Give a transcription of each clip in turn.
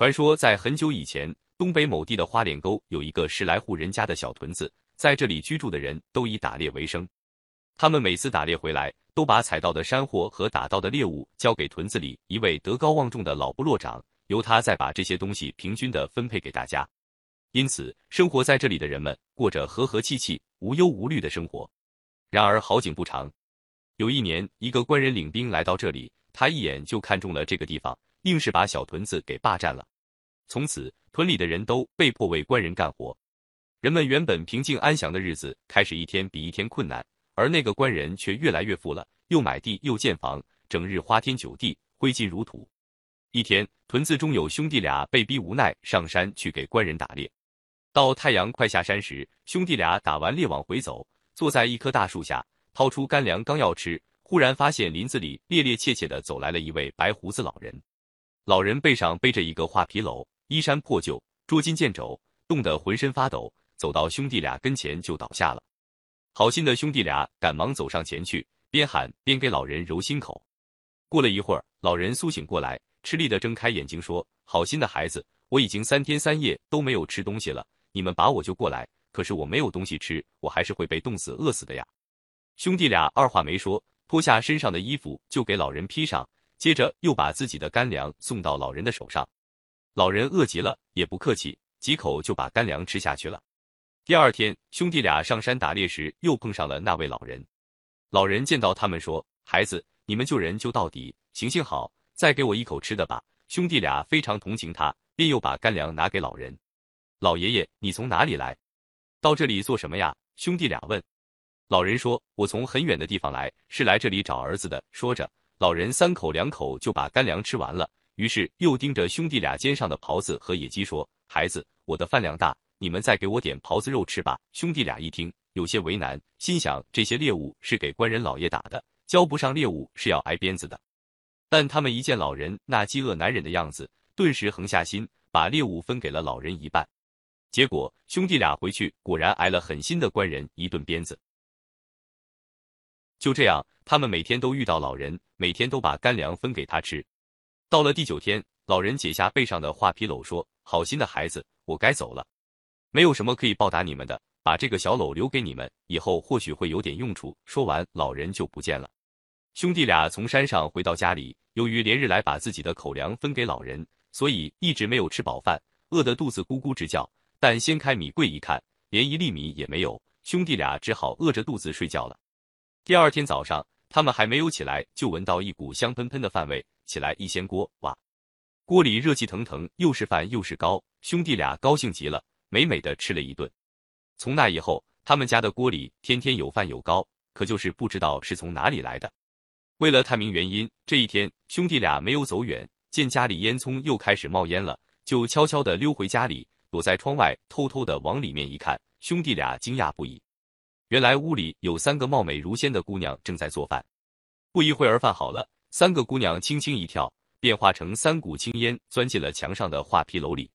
传说在很久以前，东北某地的花脸沟有一个十来户人家的小屯子，在这里居住的人都以打猎为生。他们每次打猎回来，都把采到的山货和打到的猎物交给屯子里一位德高望重的老部落长，由他再把这些东西平均的分配给大家。因此，生活在这里的人们过着和和气气、无忧无虑的生活。然而好景不长，有一年，一个官人领兵来到这里，他一眼就看中了这个地方，硬是把小屯子给霸占了。从此，屯里的人都被迫为官人干活。人们原本平静安详的日子，开始一天比一天困难。而那个官人却越来越富了，又买地又建房，整日花天酒地，挥金如土。一天，屯子中有兄弟俩被逼无奈上山去给官人打猎。到太阳快下山时，兄弟俩打完猎往回走，坐在一棵大树下，掏出干粮刚要吃，忽然发现林子里趔趔趄趄的走来了一位白胡子老人。老人背上背着一个画皮篓，衣衫破旧，捉襟见肘，冻得浑身发抖，走到兄弟俩跟前就倒下了。好心的兄弟俩赶忙走上前去，边喊边给老人揉心口。过了一会儿，老人苏醒过来，吃力的睁开眼睛说：“好心的孩子，我已经三天三夜都没有吃东西了。”你们把我救过来，可是我没有东西吃，我还是会被冻死、饿死的呀！兄弟俩二话没说，脱下身上的衣服就给老人披上，接着又把自己的干粮送到老人的手上。老人饿极了，也不客气，几口就把干粮吃下去了。第二天，兄弟俩上山打猎时，又碰上了那位老人。老人见到他们说：“孩子，你们救人救到底，行行好，再给我一口吃的吧。”兄弟俩非常同情他，便又把干粮拿给老人。老爷爷，你从哪里来？到这里做什么呀？兄弟俩问。老人说：“我从很远的地方来，是来这里找儿子的。”说着，老人三口两口就把干粮吃完了。于是又盯着兄弟俩肩上的袍子和野鸡说：“孩子，我的饭量大，你们再给我点狍子肉吃吧。”兄弟俩一听，有些为难，心想这些猎物是给官人老爷打的，交不上猎物是要挨鞭子的。但他们一见老人那饥饿难忍的样子，顿时横下心，把猎物分给了老人一半。结果兄弟俩回去，果然挨了狠心的官人一顿鞭子。就这样，他们每天都遇到老人，每天都把干粮分给他吃。到了第九天，老人解下背上的画皮篓，说：“好心的孩子，我该走了，没有什么可以报答你们的，把这个小篓留给你们，以后或许会有点用处。”说完，老人就不见了。兄弟俩从山上回到家里，由于连日来把自己的口粮分给老人，所以一直没有吃饱饭，饿得肚子咕咕直叫。但掀开米柜一看，连一粒米也没有，兄弟俩只好饿着肚子睡觉了。第二天早上，他们还没有起来，就闻到一股香喷喷的饭味。起来一掀锅，哇，锅里热气腾腾，又是饭又是糕，兄弟俩高兴极了，美美的吃了一顿。从那以后，他们家的锅里天天有饭有糕，可就是不知道是从哪里来的。为了探明原因，这一天兄弟俩没有走远，见家里烟囱又开始冒烟了，就悄悄地溜回家里。躲在窗外，偷偷的往里面一看，兄弟俩惊讶不已。原来屋里有三个貌美如仙的姑娘正在做饭。不一会儿，饭好了，三个姑娘轻轻一跳，变化成三股青烟，钻进了墙上的画皮篓里。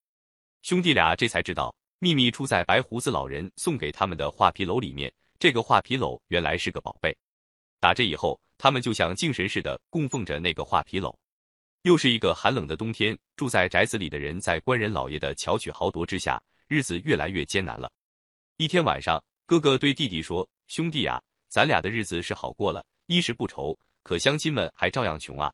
兄弟俩这才知道，秘密出在白胡子老人送给他们的画皮篓里面。这个画皮篓原来是个宝贝。打这以后，他们就像敬神似的供奉着那个画皮篓。又是一个寒冷的冬天，住在宅子里的人在官人老爷的巧取豪夺之下，日子越来越艰难了。一天晚上，哥哥对弟弟说：“兄弟呀，咱俩的日子是好过了，衣食不愁，可乡亲们还照样穷啊。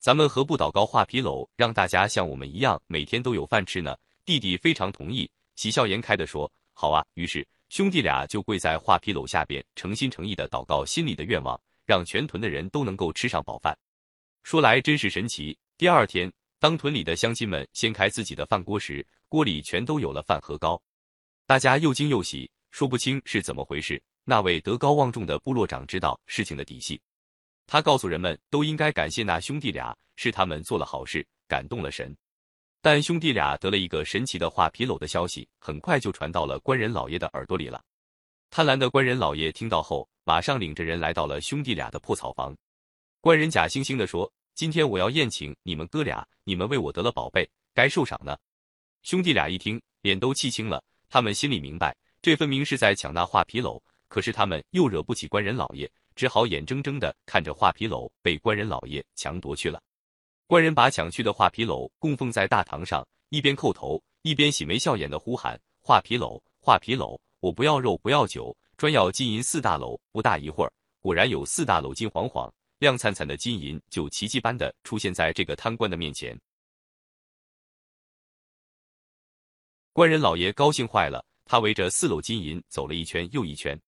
咱们何不祷告画皮篓，让大家像我们一样，每天都有饭吃呢？”弟弟非常同意，喜笑颜开的说：“好啊。”于是兄弟俩就跪在画皮篓下边，诚心诚意的祷告心里的愿望，让全屯的人都能够吃上饱饭。说来真是神奇。第二天，当屯里的乡亲们掀开自己的饭锅时，锅里全都有了饭和糕，大家又惊又喜，说不清是怎么回事。那位德高望重的部落长知道事情的底细，他告诉人们都应该感谢那兄弟俩，是他们做了好事，感动了神。但兄弟俩得了一个神奇的画皮篓的消息，很快就传到了官人老爷的耳朵里了。贪婪的官人老爷听到后，马上领着人来到了兄弟俩的破草房。官人假惺惺地说：“今天我要宴请你们哥俩，你们为我得了宝贝，该受赏呢。”兄弟俩一听，脸都气青了。他们心里明白，这分明是在抢那画皮篓，可是他们又惹不起官人老爷，只好眼睁睁地看着画皮篓被官人老爷强夺去了。官人把抢去的画皮篓供奉在大堂上，一边叩头，一边喜眉笑眼的呼喊：“画皮篓，画皮篓，我不要肉，不要酒，专要金银四大篓。”不大一会儿，果然有四大篓金晃晃、亮灿灿的金银就奇迹般的出现在这个贪官的面前。官人老爷高兴坏了，他围着四篓金银走了一圈又一圈。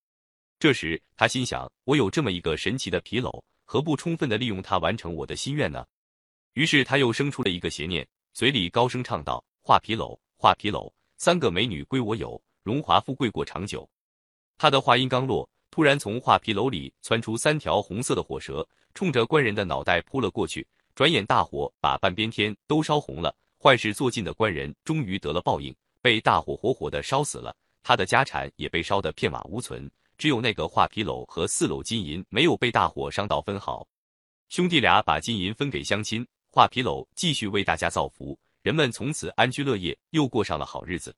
这时，他心想：我有这么一个神奇的皮篓，何不充分的利用它完成我的心愿呢？于是，他又生出了一个邪念，嘴里高声唱道：“画皮篓，画皮篓，三个美女归我有，荣华富贵过长久。”他的话音刚落，突然从画皮篓里窜出三条红色的火蛇，冲着官人的脑袋扑了过去。转眼，大火把半边天都烧红了。坏事做尽的官人终于得了报应，被大火活活的烧死了。他的家产也被烧得片瓦无存。只有那个画皮篓和四篓金银没有被大火伤到分毫，兄弟俩把金银分给乡亲，画皮篓继续为大家造福，人们从此安居乐业，又过上了好日子。